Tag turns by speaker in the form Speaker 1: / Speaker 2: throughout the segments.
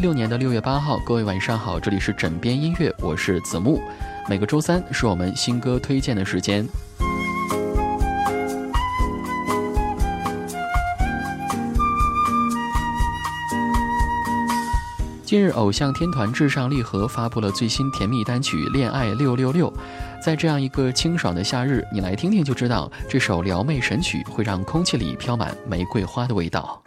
Speaker 1: 六年的六月八号，各位晚上好，这里是枕边音乐，我是子木。每个周三是我们新歌推荐的时间。近日，偶像天团至上励合发布了最新甜蜜单曲《恋爱六六六》。在这样一个清爽的夏日，你来听听就知道，这首撩妹神曲会让空气里飘满玫瑰花的味道。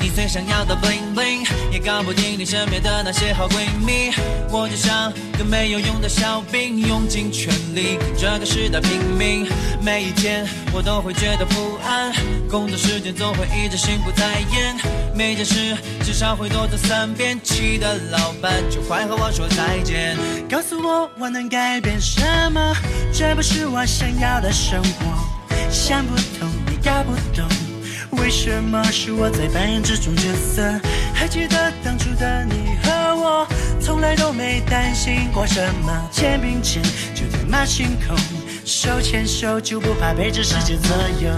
Speaker 2: 你最想要的 bling bling，也搞不定你身边的那些好闺蜜。我就像个没有用的小兵，用尽全力跟这个时代拼命。每一天我都会觉得不安，工作时间总会一直心不在焉。每件事至少会多做三遍，气的老板就快和我说再见。
Speaker 3: 告诉我我能改变什么？这不是我想要的生活，想不通，你搞不懂。为什么是我在扮演这种角色？还记得当初的你和我，从来都没担心过什么。肩并肩就天马行空，手牵手就不怕被这世界左右。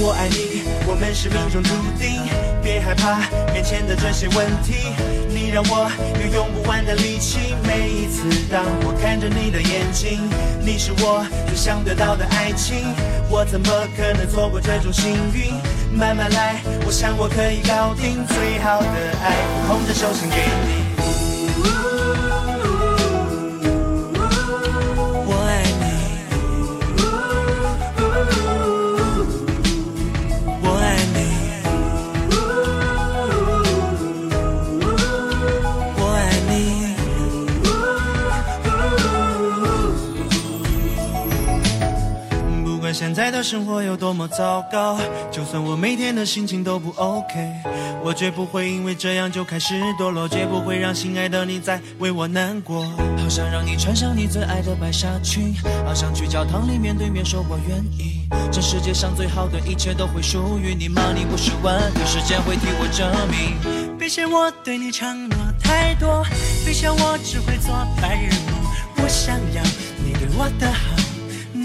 Speaker 3: 我爱你，我们是命中注定，别害怕面前的这些问题。让我有用不完的力气，每一次当我看着你的眼睛，你是我最想得到的爱情，我怎么可能错过这种幸运？慢慢来，我想我可以搞定，最好的爱，空着手心给你。现在的生活有多么糟糕，就算我每天的心情都不 OK，我绝不会因为这样就开始堕落，绝不会让心爱的你再为我难过。
Speaker 2: 好想让你穿上你最爱的白纱裙，好想去教堂里面对面说我愿意。这世界上最好的一切都会属于你吗？你不是问题，时间会替我证明。
Speaker 3: 别嫌我对你承诺太多，别想我只会做白日梦。我想要你对我的好，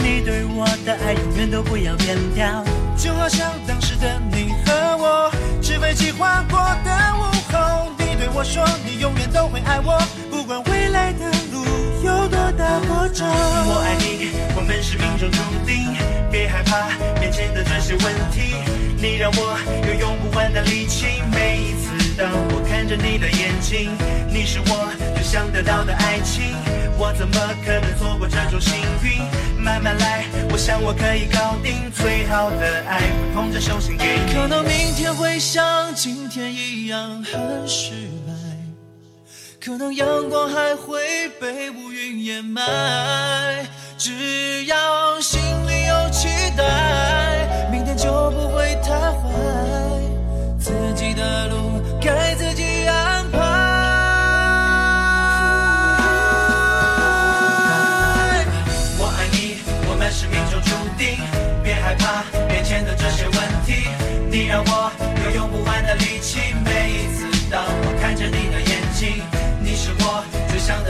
Speaker 3: 你对我的爱永远都不要变掉。就好像当时的你和我，纸飞机划过的午后，你对我说你永远都会爱我，不管未来的路有多大波折。我爱你，我们是命中注定，别害怕面前的这些问题，你让我有用不完的力气，每一次。当我看着你的眼睛，你是我最想得到的爱情，我怎么可能错过这种幸运？慢慢来，我想我可以搞定，最好的爱捧着手心给你。
Speaker 2: 可能明天会像今天一样很失败，可能阳光还会被乌云掩埋，只要心里有期待，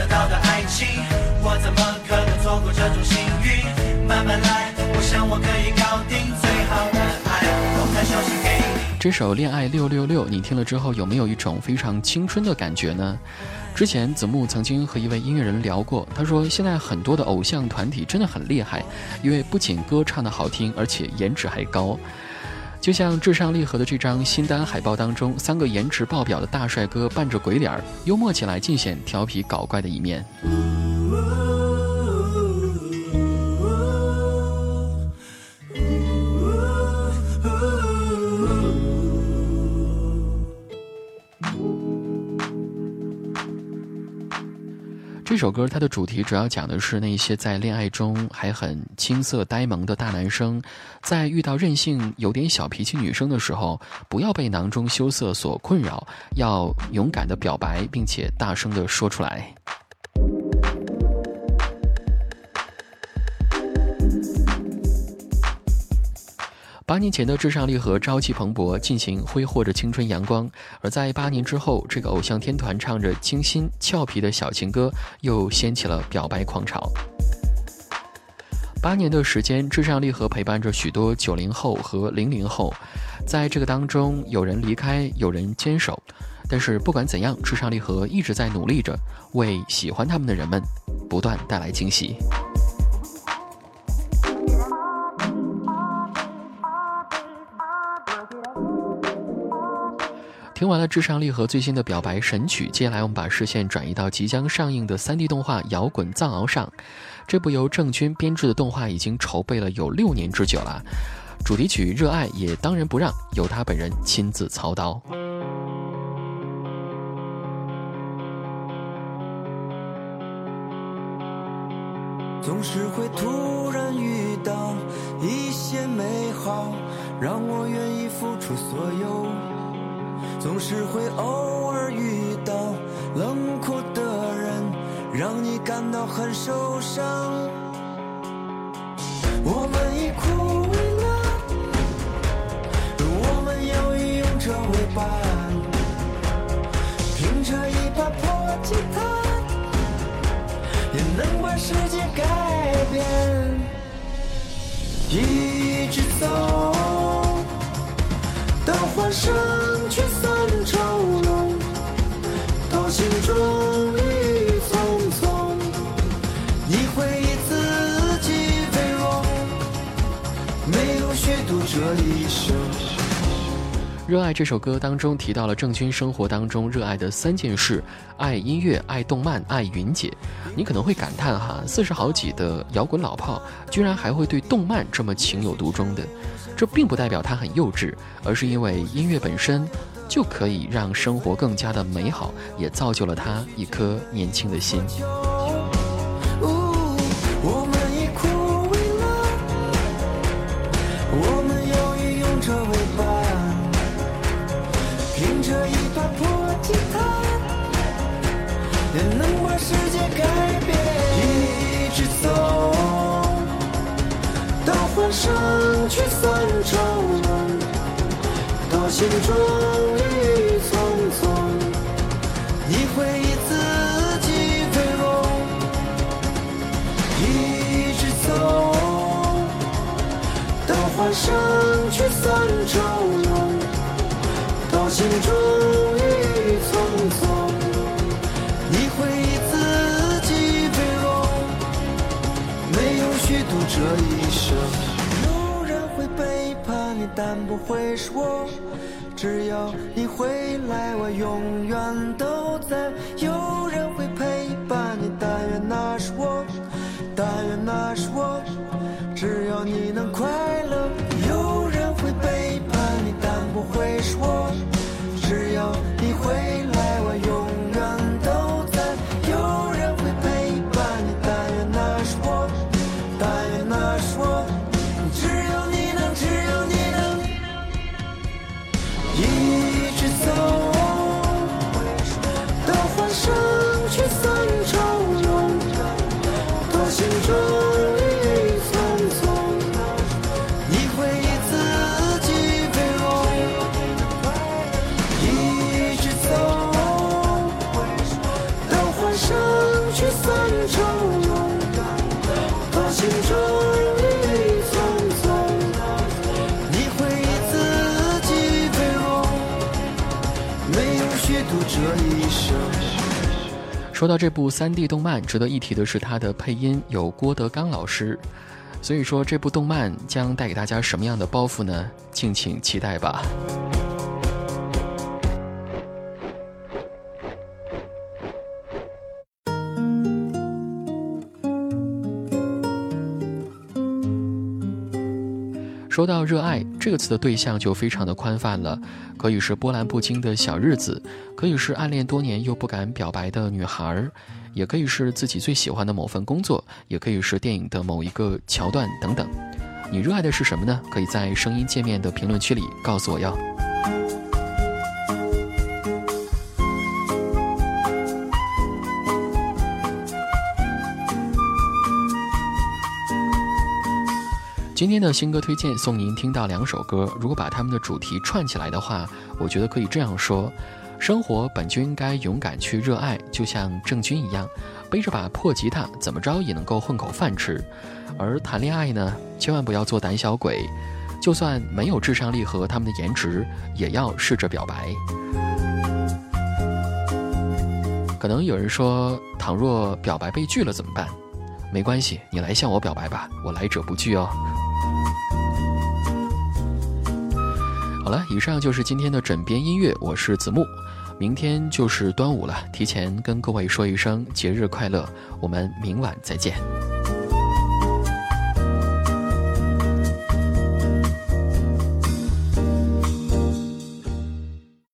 Speaker 3: 到的爱情，我怎么可能错过这种幸运？慢慢来，我想我可以搞定，最好的爱，
Speaker 1: 这首《恋爱六六六》，你听了之后有没有一种非常青春的感觉呢？之前子木曾经和一位音乐人聊过，他说现在很多的偶像团体真的很厉害，因为不仅歌唱的好听，而且颜值还高。就像至上励合的这张新单海报当中，三个颜值爆表的大帅哥扮着鬼脸儿，幽默起来尽显调皮搞怪的一面。这首歌它的主题主要讲的是那些在恋爱中还很青涩呆萌的大男生，在遇到任性有点小脾气女生的时候，不要被囊中羞涩所困扰，要勇敢的表白，并且大声的说出来。八年前的至上励合朝气蓬勃，尽情挥霍着青春阳光；而在八年之后，这个偶像天团唱着清新俏皮的小情歌，又掀起了表白狂潮。八年的时间，至上励合陪伴着许多九零后和零零后，在这个当中，有人离开，有人坚守，但是不管怎样，至上励合一直在努力着，为喜欢他们的人们不断带来惊喜。听完了至上励合最新的表白神曲，接下来我们把视线转移到即将上映的 3D 动画《摇滚藏獒》上。这部由郑钧编制的动画已经筹备了有六年之久了，主题曲《热爱》也当仁不让，由他本人亲自操刀。
Speaker 4: 总是会突然遇到一些美好，让我愿意付出所有。总是会偶尔遇到冷酷的人，让你感到很受伤。我们已枯萎了，我们要以勇者为伴，凭着一把破吉他，也能把世界改变。一直走到欢声。
Speaker 1: 热爱这首歌当中提到了郑钧生活当中热爱的三件事：爱音乐、爱动漫、爱云姐。你可能会感叹哈，四十好几的摇滚老炮，居然还会对动漫这么情有独钟的。这并不代表他很幼稚，而是因为音乐本身就可以让生活更加的美好，也造就了他一颗年轻的心。
Speaker 4: 去三朝梦，到心中雨匆匆。你会以自己为荣，一直走到欢声去三朝梦，到心中雨匆匆。你会以自己为荣，没有虚度这一生。但不会是我，只要你回来，我永远都在。有人会陪伴你，但愿那是我，但愿那是我，
Speaker 1: 说到这部三 D 动漫，值得一提的是它的配音有郭德纲老师，所以说这部动漫将带给大家什么样的包袱呢？敬请期待吧。说到热爱这个词的对象就非常的宽泛了，可以是波澜不惊的小日子，可以是暗恋多年又不敢表白的女孩，也可以是自己最喜欢的某份工作，也可以是电影的某一个桥段等等。你热爱的是什么呢？可以在声音界面的评论区里告诉我哟。今天的新歌推荐送您听到两首歌，如果把它们的主题串起来的话，我觉得可以这样说：生活本就应该勇敢去热爱，就像郑钧一样，背着把破吉他，怎么着也能够混口饭吃；而谈恋爱呢，千万不要做胆小鬼，就算没有智商力和他们的颜值，也要试着表白。可能有人说，倘若表白被拒了怎么办？没关系，你来向我表白吧，我来者不拒哦。好了，以上就是今天的枕边音乐，我是子木。明天就是端午了，提前跟各位说一声节日快乐，我们明晚再见。